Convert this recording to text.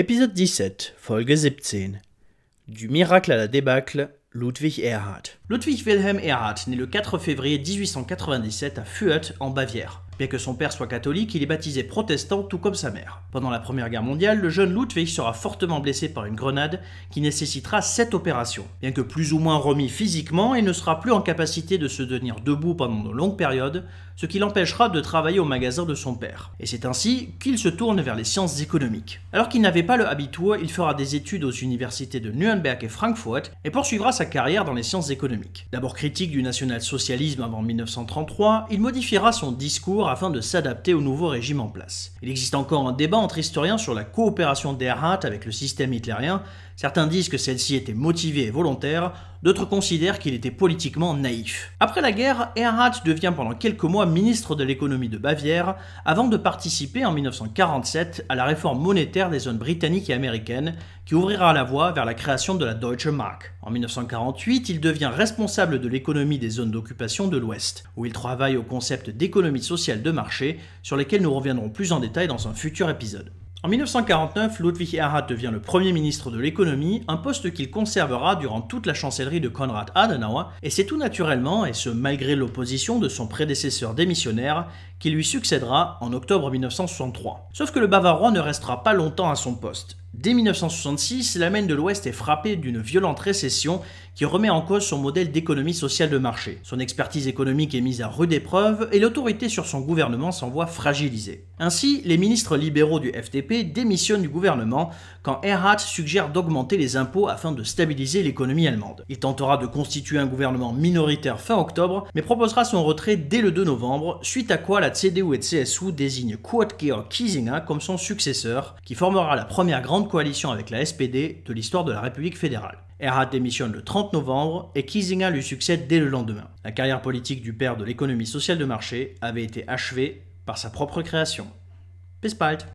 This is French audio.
Épisode 17, Folge 17. Du miracle à la débâcle, Ludwig Erhard. Ludwig Wilhelm Erhard naît le 4 février 1897 à Fürth, en Bavière. Bien que son père soit catholique, il est baptisé protestant tout comme sa mère. Pendant la Première Guerre mondiale, le jeune Ludwig sera fortement blessé par une grenade qui nécessitera sept opérations. Bien que plus ou moins remis physiquement, il ne sera plus en capacité de se tenir debout pendant de longues périodes, ce qui l'empêchera de travailler au magasin de son père. Et c'est ainsi qu'il se tourne vers les sciences économiques. Alors qu'il n'avait pas le habitua, il fera des études aux universités de Nuremberg et Francfort et poursuivra sa carrière dans les sciences économiques. D'abord critique du national-socialisme avant 1933, il modifiera son discours afin de s'adapter au nouveau régime en place. Il existe encore un débat entre historiens sur la coopération d'Erhard avec le système hitlérien. Certains disent que celle-ci était motivée et volontaire, d'autres considèrent qu'il était politiquement naïf. Après la guerre, Erhard devient pendant quelques mois ministre de l'économie de Bavière, avant de participer en 1947 à la réforme monétaire des zones britanniques et américaines, qui ouvrira la voie vers la création de la Deutsche Mark. En 1948, il devient responsable de l'économie des zones d'occupation de l'Ouest, où il travaille au concept d'économie sociale de marché, sur lesquels nous reviendrons plus en détail dans un futur épisode. En 1949, Ludwig Erhard devient le Premier ministre de l'économie, un poste qu'il conservera durant toute la chancellerie de Konrad Adenauer, et c'est tout naturellement, et ce malgré l'opposition de son prédécesseur démissionnaire, qui lui succédera en octobre 1963. Sauf que le Bavarois ne restera pas longtemps à son poste. Dès 1966, la Maine de l'Ouest est frappée d'une violente récession qui remet en cause son modèle d'économie sociale de marché. Son expertise économique est mise à rude épreuve et l'autorité sur son gouvernement s'en voit fragilisée. Ainsi, les ministres libéraux du FDP démissionnent du gouvernement quand Erhard suggère d'augmenter les impôts afin de stabiliser l'économie allemande. Il tentera de constituer un gouvernement minoritaire fin octobre, mais proposera son retrait dès le 2 novembre, suite à quoi la CDU et CSU désignent Kurt Georg Kiesinger comme son successeur, qui formera la première coalition avec la SPD de l'histoire de la République fédérale. Erhard démissionne le 30 novembre et Kiesinger lui succède dès le lendemain. La carrière politique du père de l'économie sociale de marché avait été achevée par sa propre création. Bis bald